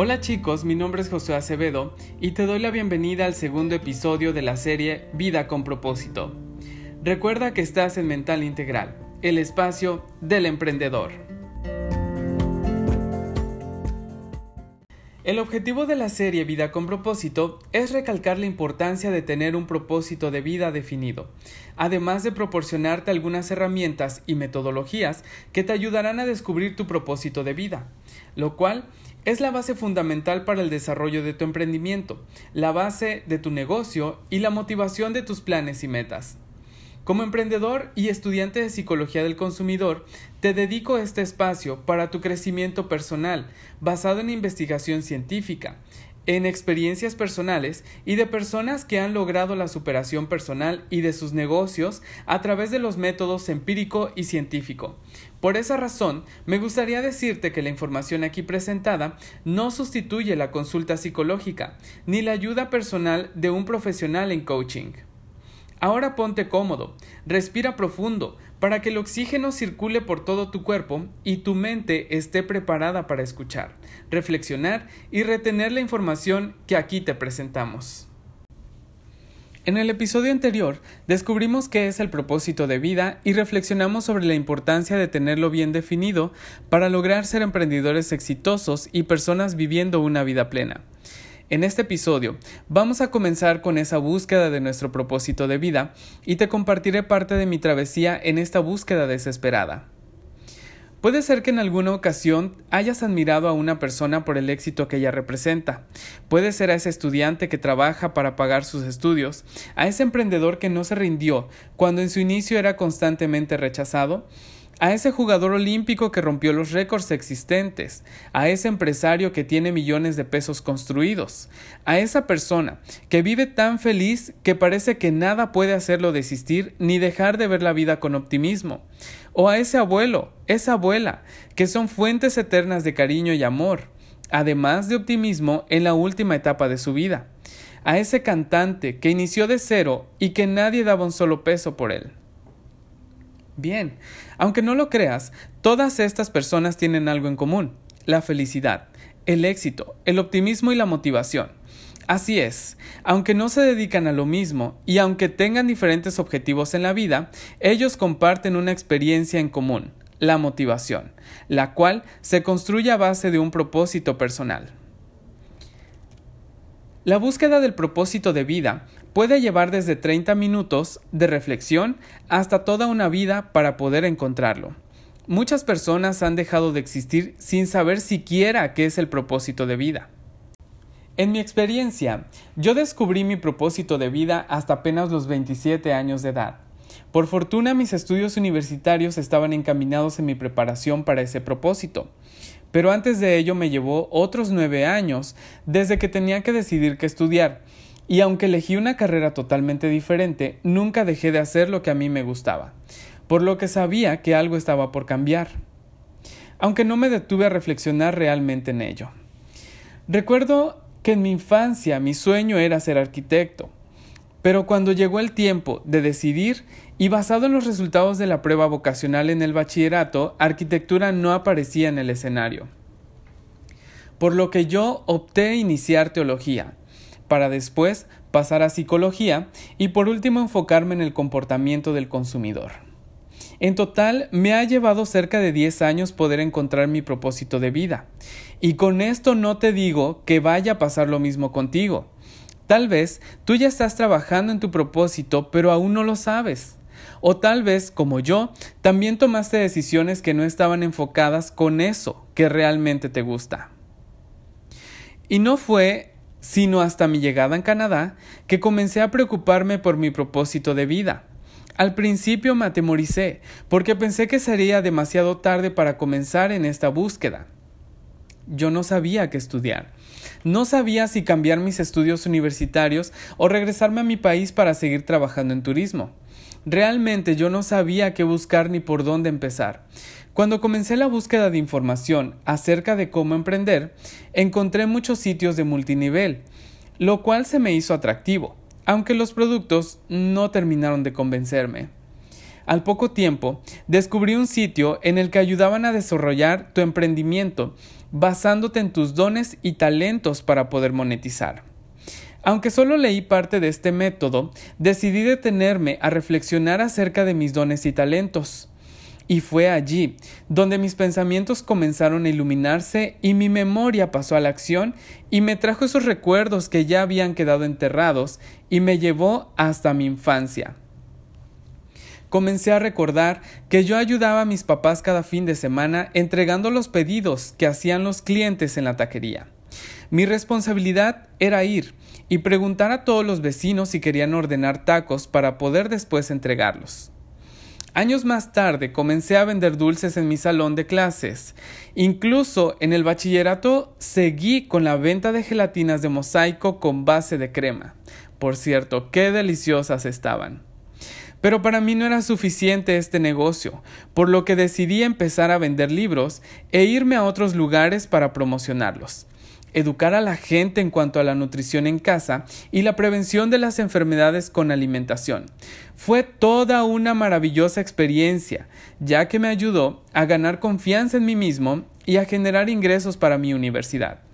Hola chicos, mi nombre es José Acevedo y te doy la bienvenida al segundo episodio de la serie Vida con propósito. Recuerda que estás en Mental Integral, el espacio del emprendedor. El objetivo de la serie Vida con propósito es recalcar la importancia de tener un propósito de vida definido, además de proporcionarte algunas herramientas y metodologías que te ayudarán a descubrir tu propósito de vida, lo cual es la base fundamental para el desarrollo de tu emprendimiento, la base de tu negocio y la motivación de tus planes y metas. Como emprendedor y estudiante de psicología del consumidor, te dedico este espacio para tu crecimiento personal, basado en investigación científica, en experiencias personales y de personas que han logrado la superación personal y de sus negocios a través de los métodos empírico y científico. Por esa razón, me gustaría decirte que la información aquí presentada no sustituye la consulta psicológica ni la ayuda personal de un profesional en coaching. Ahora ponte cómodo, respira profundo, para que el oxígeno circule por todo tu cuerpo y tu mente esté preparada para escuchar, reflexionar y retener la información que aquí te presentamos. En el episodio anterior descubrimos qué es el propósito de vida y reflexionamos sobre la importancia de tenerlo bien definido para lograr ser emprendedores exitosos y personas viviendo una vida plena. En este episodio vamos a comenzar con esa búsqueda de nuestro propósito de vida y te compartiré parte de mi travesía en esta búsqueda desesperada. Puede ser que en alguna ocasión hayas admirado a una persona por el éxito que ella representa. Puede ser a ese estudiante que trabaja para pagar sus estudios, a ese emprendedor que no se rindió cuando en su inicio era constantemente rechazado, a ese jugador olímpico que rompió los récords existentes, a ese empresario que tiene millones de pesos construidos, a esa persona que vive tan feliz que parece que nada puede hacerlo desistir ni dejar de ver la vida con optimismo, o a ese abuelo, esa abuela, que son fuentes eternas de cariño y amor, además de optimismo en la última etapa de su vida, a ese cantante que inició de cero y que nadie daba un solo peso por él. Bien, aunque no lo creas, todas estas personas tienen algo en común, la felicidad, el éxito, el optimismo y la motivación. Así es, aunque no se dedican a lo mismo y aunque tengan diferentes objetivos en la vida, ellos comparten una experiencia en común, la motivación, la cual se construye a base de un propósito personal. La búsqueda del propósito de vida puede llevar desde 30 minutos de reflexión hasta toda una vida para poder encontrarlo. Muchas personas han dejado de existir sin saber siquiera qué es el propósito de vida. En mi experiencia, yo descubrí mi propósito de vida hasta apenas los 27 años de edad. Por fortuna mis estudios universitarios estaban encaminados en mi preparación para ese propósito. Pero antes de ello me llevó otros nueve años desde que tenía que decidir qué estudiar, y aunque elegí una carrera totalmente diferente, nunca dejé de hacer lo que a mí me gustaba, por lo que sabía que algo estaba por cambiar, aunque no me detuve a reflexionar realmente en ello. Recuerdo que en mi infancia mi sueño era ser arquitecto, pero cuando llegó el tiempo de decidir y basado en los resultados de la prueba vocacional en el bachillerato, arquitectura no aparecía en el escenario. Por lo que yo opté iniciar teología, para después pasar a psicología y por último enfocarme en el comportamiento del consumidor. En total me ha llevado cerca de 10 años poder encontrar mi propósito de vida. Y con esto no te digo que vaya a pasar lo mismo contigo. Tal vez tú ya estás trabajando en tu propósito, pero aún no lo sabes. O tal vez, como yo, también tomaste decisiones que no estaban enfocadas con eso que realmente te gusta. Y no fue sino hasta mi llegada en Canadá que comencé a preocuparme por mi propósito de vida. Al principio me atemoricé, porque pensé que sería demasiado tarde para comenzar en esta búsqueda. Yo no sabía qué estudiar. No sabía si cambiar mis estudios universitarios o regresarme a mi país para seguir trabajando en turismo. Realmente yo no sabía qué buscar ni por dónde empezar. Cuando comencé la búsqueda de información acerca de cómo emprender, encontré muchos sitios de multinivel, lo cual se me hizo atractivo, aunque los productos no terminaron de convencerme. Al poco tiempo, descubrí un sitio en el que ayudaban a desarrollar tu emprendimiento basándote en tus dones y talentos para poder monetizar. Aunque solo leí parte de este método, decidí detenerme a reflexionar acerca de mis dones y talentos. Y fue allí donde mis pensamientos comenzaron a iluminarse y mi memoria pasó a la acción y me trajo esos recuerdos que ya habían quedado enterrados y me llevó hasta mi infancia. Comencé a recordar que yo ayudaba a mis papás cada fin de semana entregando los pedidos que hacían los clientes en la taquería. Mi responsabilidad era ir y preguntar a todos los vecinos si querían ordenar tacos para poder después entregarlos. Años más tarde comencé a vender dulces en mi salón de clases. Incluso en el bachillerato seguí con la venta de gelatinas de mosaico con base de crema. Por cierto, qué deliciosas estaban. Pero para mí no era suficiente este negocio, por lo que decidí empezar a vender libros e irme a otros lugares para promocionarlos educar a la gente en cuanto a la nutrición en casa y la prevención de las enfermedades con alimentación. Fue toda una maravillosa experiencia, ya que me ayudó a ganar confianza en mí mismo y a generar ingresos para mi universidad.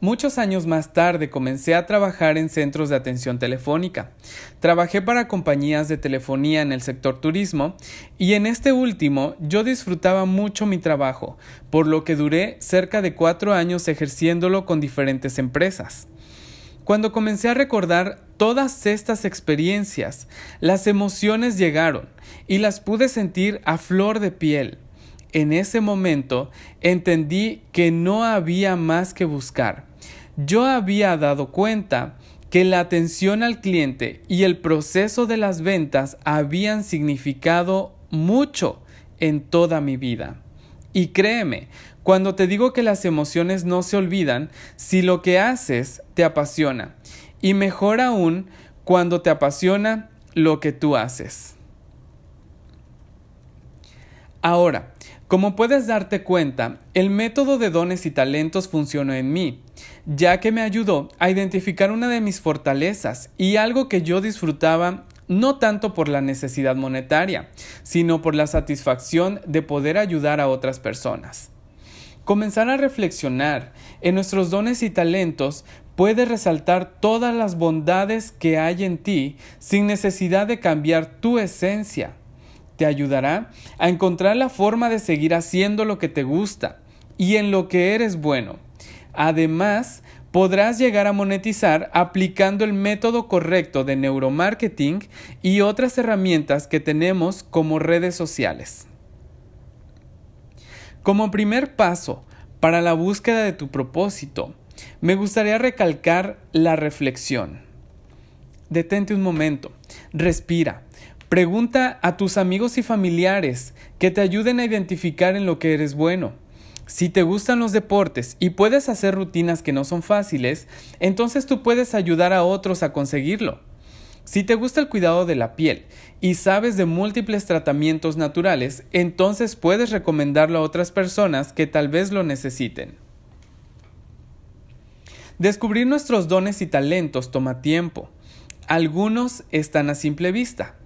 Muchos años más tarde comencé a trabajar en centros de atención telefónica. Trabajé para compañías de telefonía en el sector turismo y en este último yo disfrutaba mucho mi trabajo, por lo que duré cerca de cuatro años ejerciéndolo con diferentes empresas. Cuando comencé a recordar todas estas experiencias, las emociones llegaron y las pude sentir a flor de piel. En ese momento entendí que no había más que buscar yo había dado cuenta que la atención al cliente y el proceso de las ventas habían significado mucho en toda mi vida. Y créeme, cuando te digo que las emociones no se olvidan, si lo que haces te apasiona. Y mejor aún, cuando te apasiona lo que tú haces. Ahora, como puedes darte cuenta, el método de dones y talentos funcionó en mí, ya que me ayudó a identificar una de mis fortalezas y algo que yo disfrutaba no tanto por la necesidad monetaria, sino por la satisfacción de poder ayudar a otras personas. Comenzar a reflexionar en nuestros dones y talentos puede resaltar todas las bondades que hay en ti sin necesidad de cambiar tu esencia te ayudará a encontrar la forma de seguir haciendo lo que te gusta y en lo que eres bueno. Además, podrás llegar a monetizar aplicando el método correcto de neuromarketing y otras herramientas que tenemos como redes sociales. Como primer paso para la búsqueda de tu propósito, me gustaría recalcar la reflexión. Detente un momento, respira, Pregunta a tus amigos y familiares que te ayuden a identificar en lo que eres bueno. Si te gustan los deportes y puedes hacer rutinas que no son fáciles, entonces tú puedes ayudar a otros a conseguirlo. Si te gusta el cuidado de la piel y sabes de múltiples tratamientos naturales, entonces puedes recomendarlo a otras personas que tal vez lo necesiten. Descubrir nuestros dones y talentos toma tiempo. Algunos están a simple vista,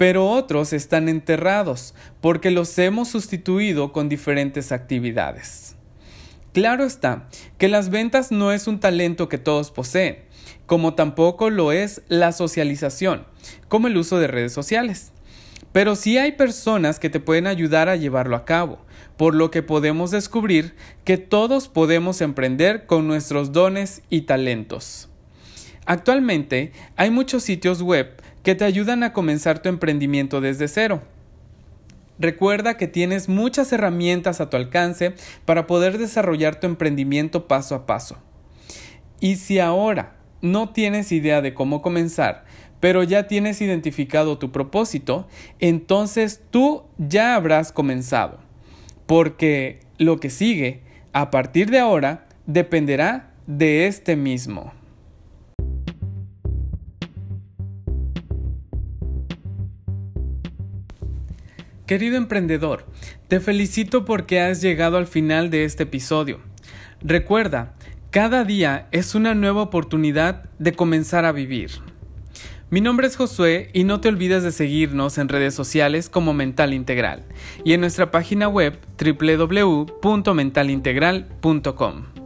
pero otros están enterrados porque los hemos sustituido con diferentes actividades. Claro está que las ventas no es un talento que todos poseen, como tampoco lo es la socialización, como el uso de redes sociales. Pero sí hay personas que te pueden ayudar a llevarlo a cabo, por lo que podemos descubrir que todos podemos emprender con nuestros dones y talentos. Actualmente hay muchos sitios web que te ayudan a comenzar tu emprendimiento desde cero. Recuerda que tienes muchas herramientas a tu alcance para poder desarrollar tu emprendimiento paso a paso. Y si ahora no tienes idea de cómo comenzar, pero ya tienes identificado tu propósito, entonces tú ya habrás comenzado. Porque lo que sigue, a partir de ahora, dependerá de este mismo. Querido emprendedor, te felicito porque has llegado al final de este episodio. Recuerda, cada día es una nueva oportunidad de comenzar a vivir. Mi nombre es Josué y no te olvides de seguirnos en redes sociales como Mental Integral y en nuestra página web www.mentalintegral.com.